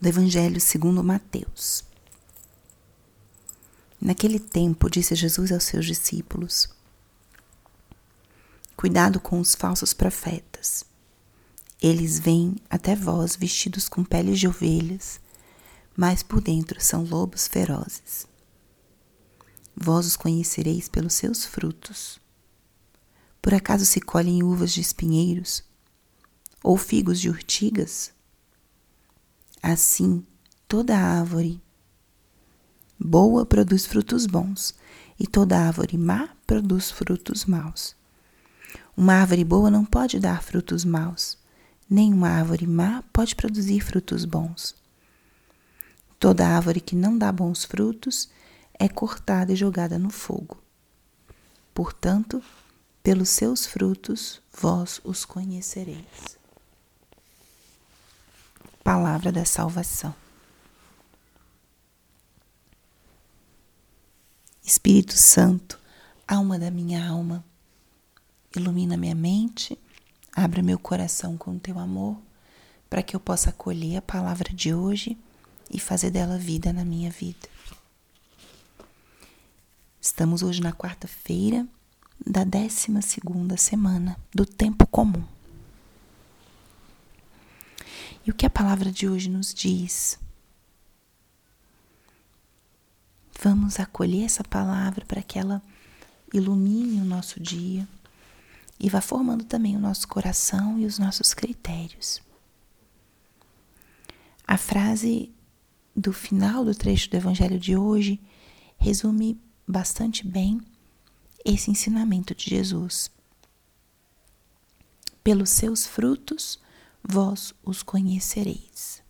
do Evangelho segundo Mateus. Naquele tempo, disse Jesus aos seus discípulos: Cuidado com os falsos profetas. Eles vêm até vós vestidos com peles de ovelhas, mas por dentro são lobos ferozes. Vós os conhecereis pelos seus frutos. Por acaso se colhem uvas de espinheiros ou figos de urtigas? Assim, toda árvore boa produz frutos bons, e toda árvore má produz frutos maus. Uma árvore boa não pode dar frutos maus, nem uma árvore má pode produzir frutos bons. Toda árvore que não dá bons frutos é cortada e jogada no fogo. Portanto, pelos seus frutos vós os conhecereis. Palavra da salvação. Espírito Santo, alma da minha alma, ilumina minha mente, abra meu coração com teu amor, para que eu possa acolher a palavra de hoje e fazer dela vida na minha vida. Estamos hoje na quarta-feira da 12 semana do tempo comum. O que a palavra de hoje nos diz? Vamos acolher essa palavra para que ela ilumine o nosso dia e vá formando também o nosso coração e os nossos critérios. A frase do final do trecho do Evangelho de hoje resume bastante bem esse ensinamento de Jesus. Pelos seus frutos vós os conhecereis.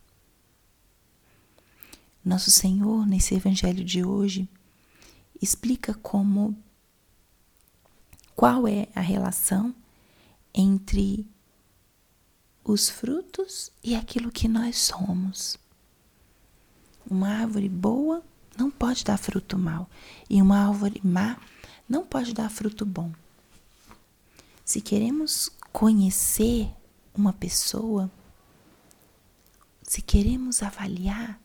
Nosso Senhor, nesse evangelho de hoje, explica como qual é a relação entre os frutos e aquilo que nós somos. Uma árvore boa não pode dar fruto mal, e uma árvore má não pode dar fruto bom. Se queremos conhecer uma pessoa, se queremos avaliar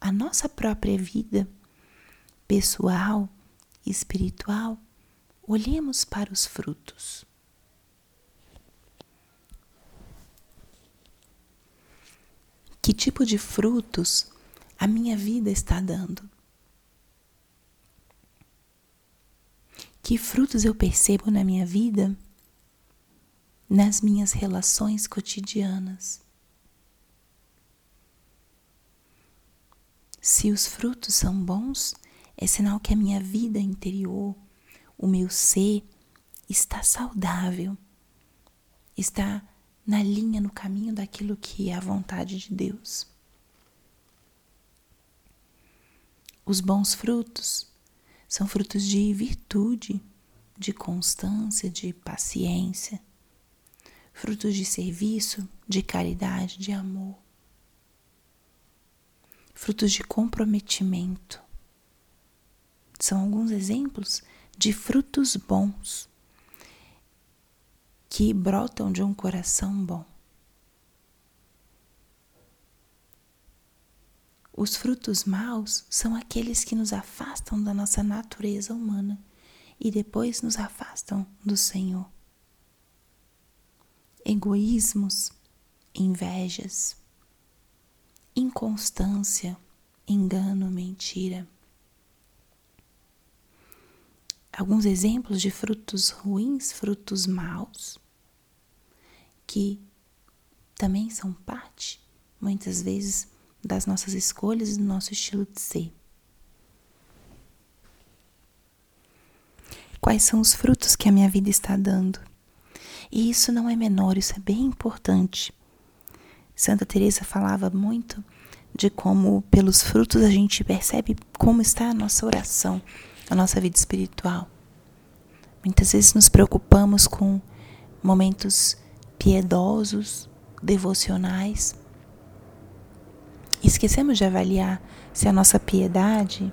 a nossa própria vida pessoal espiritual, olhemos para os frutos. Que tipo de frutos a minha vida está dando? Que frutos eu percebo na minha vida, nas minhas relações cotidianas? Se os frutos são bons, é sinal que a minha vida interior, o meu ser, está saudável, está na linha, no caminho daquilo que é a vontade de Deus. Os bons frutos são frutos de virtude, de constância, de paciência, frutos de serviço, de caridade, de amor, frutos de comprometimento. São alguns exemplos de frutos bons que brotam de um coração bom. Os frutos maus são aqueles que nos afastam da nossa natureza humana e depois nos afastam do Senhor. Egoísmos, invejas, inconstância, engano, mentira. Alguns exemplos de frutos ruins, frutos maus, que também são parte, muitas vezes, das nossas escolhas e do nosso estilo de ser. Quais são os frutos que a minha vida está dando? E isso não é menor, isso é bem importante. Santa Teresa falava muito de como pelos frutos a gente percebe como está a nossa oração, a nossa vida espiritual. Muitas vezes nos preocupamos com momentos piedosos, devocionais, esquecemos de avaliar se a nossa piedade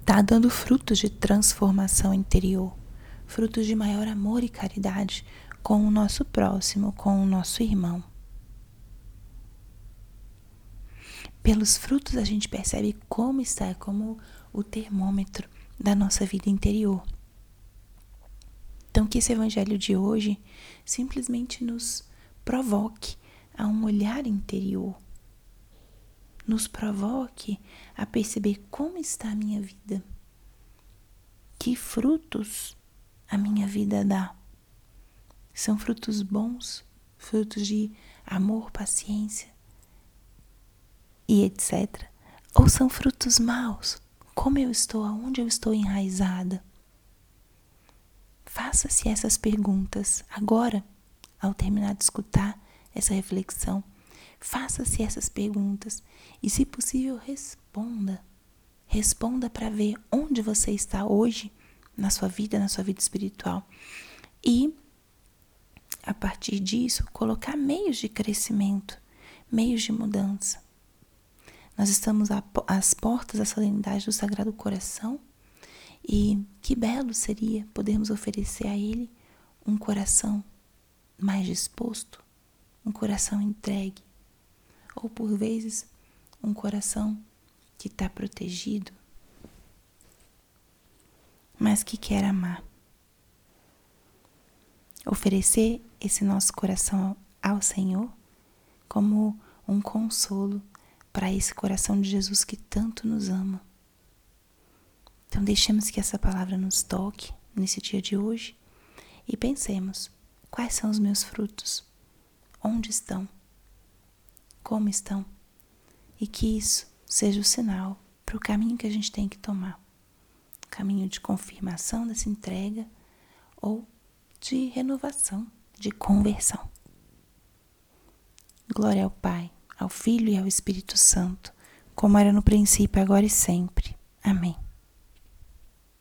está dando frutos de transformação interior, frutos de maior amor e caridade com o nosso próximo, com o nosso irmão. Pelos frutos a gente percebe como está, como o termômetro da nossa vida interior. Então, que esse evangelho de hoje simplesmente nos provoque a um olhar interior, nos provoque a perceber como está a minha vida, que frutos a minha vida dá. São frutos bons, frutos de amor, paciência e etc. Ou são frutos maus? Como eu estou, aonde eu estou enraizada? Faça-se essas perguntas agora, ao terminar de escutar essa reflexão. Faça-se essas perguntas e, se possível, responda. Responda para ver onde você está hoje na sua vida, na sua vida espiritual. E, a partir disso, colocar meios de crescimento, meios de mudança. Nós estamos às portas da solenidade do Sagrado Coração e que belo seria podermos oferecer a Ele um coração mais disposto, um coração entregue, ou por vezes um coração que está protegido, mas que quer amar. Oferecer esse nosso coração ao Senhor como um consolo para esse coração de Jesus que tanto nos ama. Então, deixemos que essa palavra nos toque nesse dia de hoje e pensemos: quais são os meus frutos? Onde estão? Como estão? E que isso seja o sinal para o caminho que a gente tem que tomar caminho de confirmação dessa entrega ou de renovação, de conversão. Glória ao Pai ao Filho e ao Espírito Santo, como era no princípio, agora e sempre. Amém.